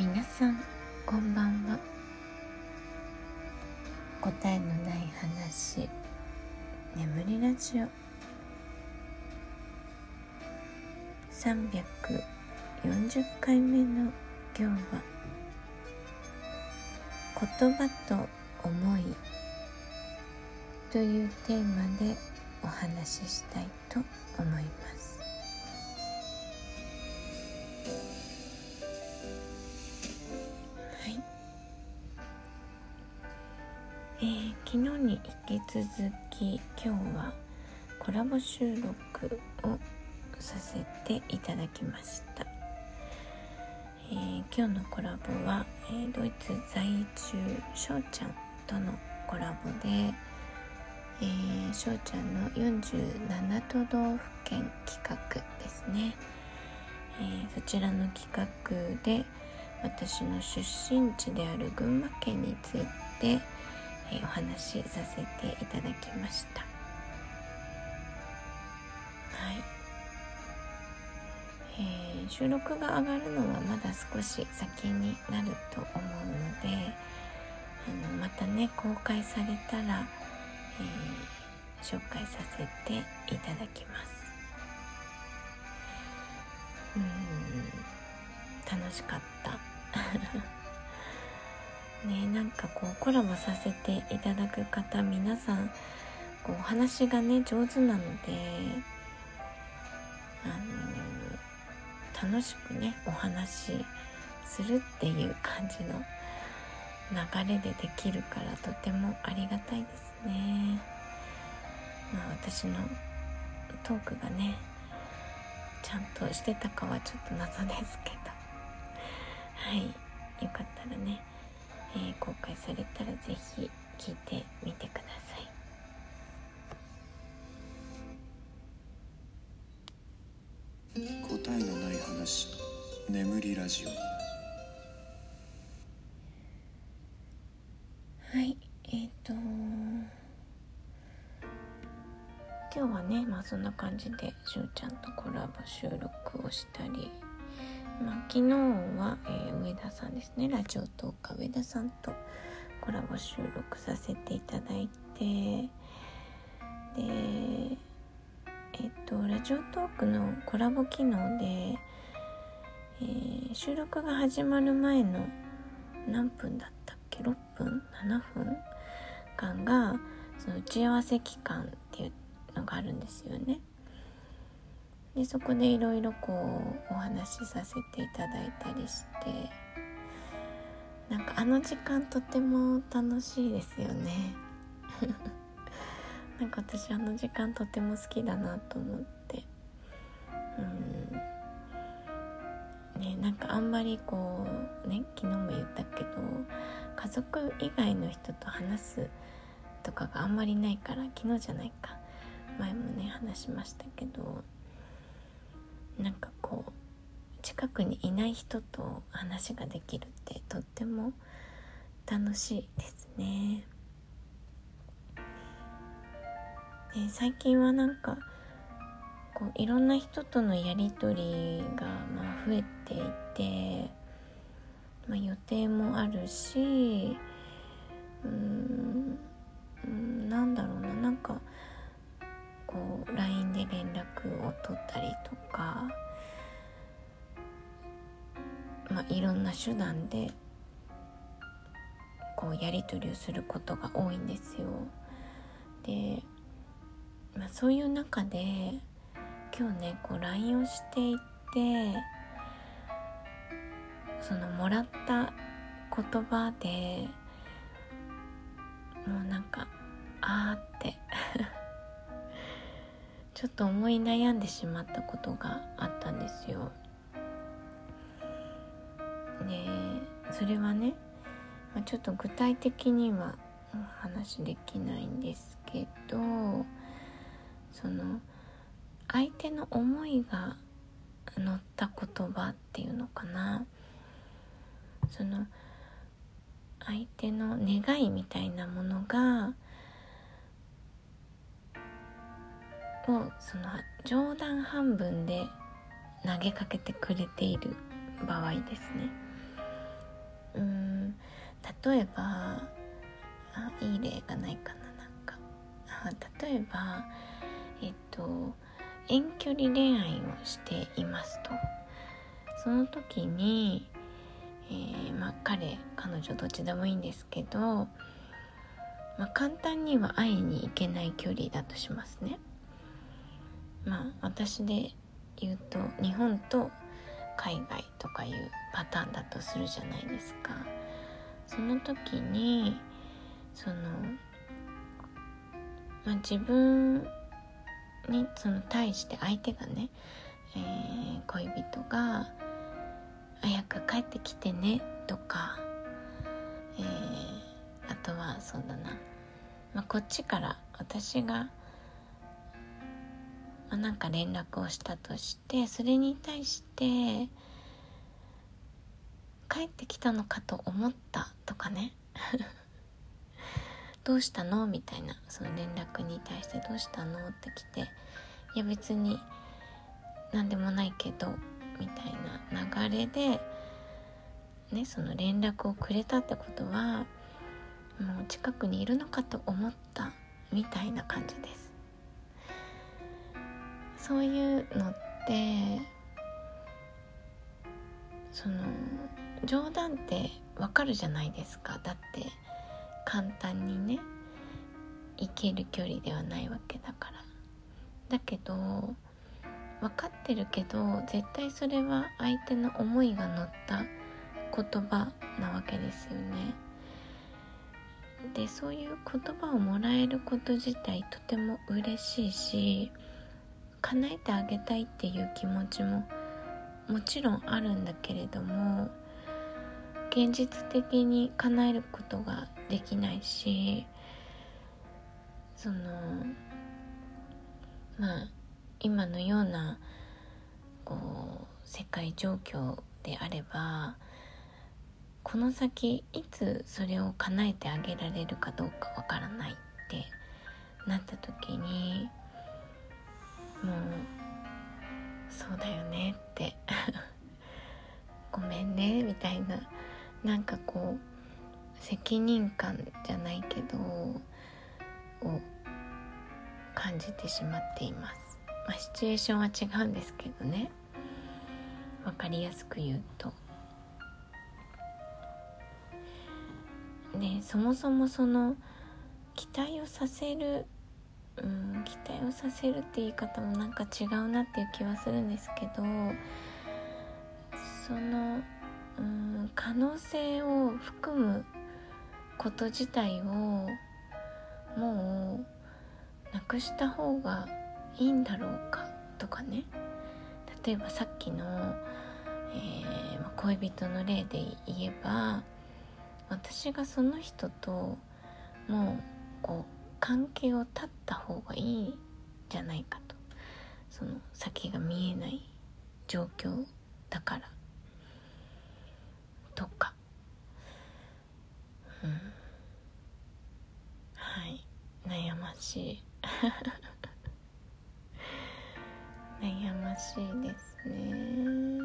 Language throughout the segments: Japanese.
皆さんこんばんは。答えのない話眠りラジオ。340回目の今日は言葉と思いというテーマでお話ししたいと思います。えー、昨日に引き続き今日はコラボ収録をさせていただきました、えー、今日のコラボは、えー、ドイツ在住しょうちゃんとのコラボでえー、しょうちゃんの47都道府県企画ですね、え、そちらの企画で私の出身地である群馬県について、お話しさせていただきました。はい、えー、収録が上がるのはまだ少し先になると思うのであのまたね公開されたらえー、紹介させていただきます。うん。楽しかった。ねなんかこうコラボさせていただく方皆さんこうお話がね上手なのであの楽しくねお話しするっていう感じの流れでできるからとてもありがたいですね。まあ私のトークがねちゃんとしてたかはちょっと謎ですけど。はいよかったらね、えー、公開されたら是非聞いてみてください。答えのない話眠りラジオ。はいえっ、ー、と今日はねまあそんな感じでしゅうちゃんとコラボ収録をしたりまあ、昨日は、えー、上田さんですね。ラジオトーカー上田さんとコラボ収録させていただいて。でえっ、とラジオトークのコラボ機能で、えー、収録が始まる前の何分だったっけ？6分？7分？間がその打ち合わせ期間っていうのがあるんですよね。でそこでいろいろこうお話しさせていただいたりして。なんかあの時間とても楽しいですよね。なんか私あの時間とても好きだなと思って。うん。ねなんかあんまりこうね昨日も言ったけど家族以外の人と話すとかがあんまりないから昨日じゃないか。前もね話しましたけど。なんかこう近くにいない人と話ができるってとっても楽しいですね。で最近はなんかこういろんな人とのやり取りがまあ増えていてまあ、予定もあるしうんなんだろうななんかこう LINE で連絡を取ったりとか、まあ、いろんな手段でこうやり取りをすることが多いんですよ。で、まあ、そういう中で今日ねこう LINE をしていてそのもらった言葉でもうなんかあーってちょっと思い悩んでしまったことがあったんですよ。でそれはね、まあ、ちょっと具体的にはお話できないんですけどその相手の思いが乗った言葉っていうのかなその相手の願いみたいなものがをその冗談半分で投げかけてくれている場合ですね。うん例えばあいい例がないかななんか。あ例えばえっと遠距離恋愛をしていますと。その時に、えー、まあ彼彼女どっちでもいいんですけど、まあ、簡単には会いに行けない距離だとしますね。まあ私で言うと日本と海外とかいうパターンだとするじゃないですか。その時にその、まあ、自分にその対して相手がね、えー、恋人が「早く帰ってきてね」とか、えー、あとはそうだな、まあ、こっちから私が、まあ、なんか連絡をしたとしてそれに対して「帰ってきたのかと思った」とかね。どうしたの？みたいなその連絡に対してどうしたの？って来ていや別に何でもないけどみたいな流れでねその連絡をくれたってことはもう近くにいるのかと思ったみたいな感じです。そういうのってその冗談ってわかるじゃないですか。だって簡単にね行ける距離ではないわけだから。だけど分かってるけど絶対それは相手の思いが乗った言葉なわけですよね。でそういう言葉をもらえること自体とても嬉しいし叶えてあげたいっていう気持ちももちろんあるんだけれども現実的に叶えることができないしそのまあ今のようなこう世界状況であればこの先いつそれを叶えてあげられるかどうかわからないってなった時にもうそうだよねって。ごめんねみたいな。なんかこう責任感じゃないけどを感じてしまっています、まあ、シチュエーションは違うんですけどね。分かりやすく言うと。でそもそもその期待をさせるうん期待をさせるって言い方もなんか違うなっていう気はするんですけどそのうん可能性を含むこと自体をもうなくした方がいいんだろうかとかね。例えばさっきの、えー、恋人の例で言えば私がその人ともうこう関係を断った方がいいんじゃないかと。その先が見えない状況だから。とか、うん、はい。悩ましい。悩ましいですね。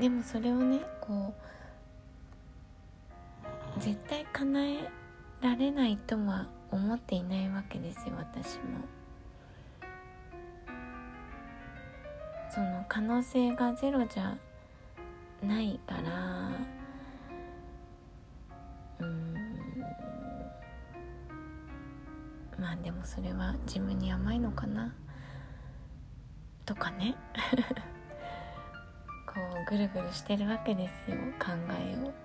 でもそれをねこう絶対叶えられないとは思っていないわけですよ私も。その可能性がゼロじゃないからうんまあでもそれは自分に甘いのかな？とかね こうぐるぐるしてるわけですよ考えを。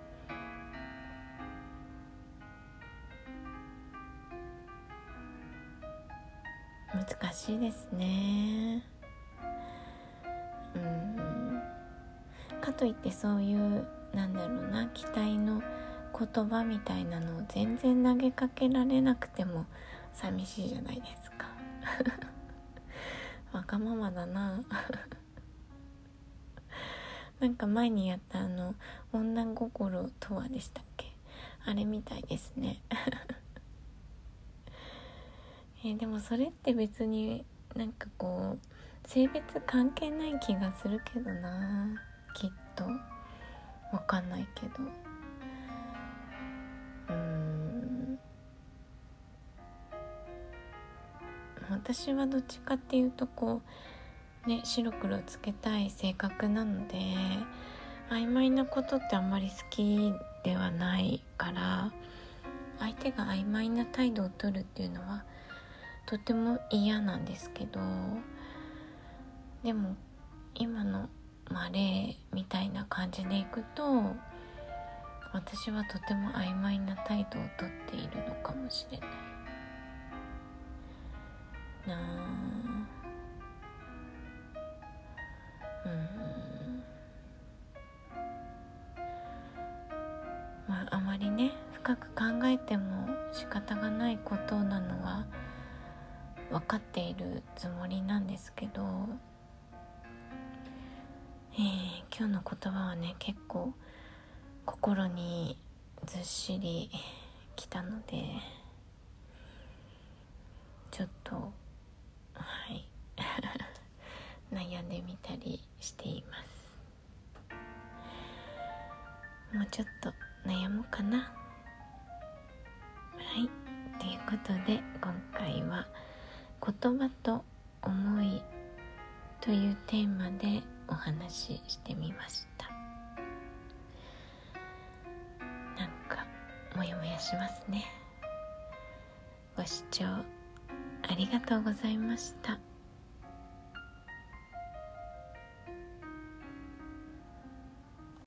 難しいですね。かといってそういうなんだろうな期待の言葉みたいなのを全然投げかけられなくても寂しいじゃないですか。わがままだな。なんか前にやったあの「女心とは」でしたっけ？あれみたいですね。えでもそれって別になんかこう性別関係ない気がするけどなきっと。わかんないけど。うん。私はどっちかっていうとこうね白黒つけたい性格なので曖昧なことってあんまり好きではないから相手が曖昧な態度をとるっていうのはとても嫌なんですけどでも今の、まあ、例みたいな感じでいくと私はとても曖昧な態度をとっているのかもしれない。なあ。うん。まああまりね深く考えても仕方がないことなのは分かっているつもりなんですけど、えー、今日の言葉はね結構心にずっしりきたのでちょっとはい。悩んでみたりしています。もうちょっと悩もうかな。はい。ということで今回は「言葉と思い」というテーマでお話ししてみました。なんかモヤモヤしますね。ご視聴ありがとうございました。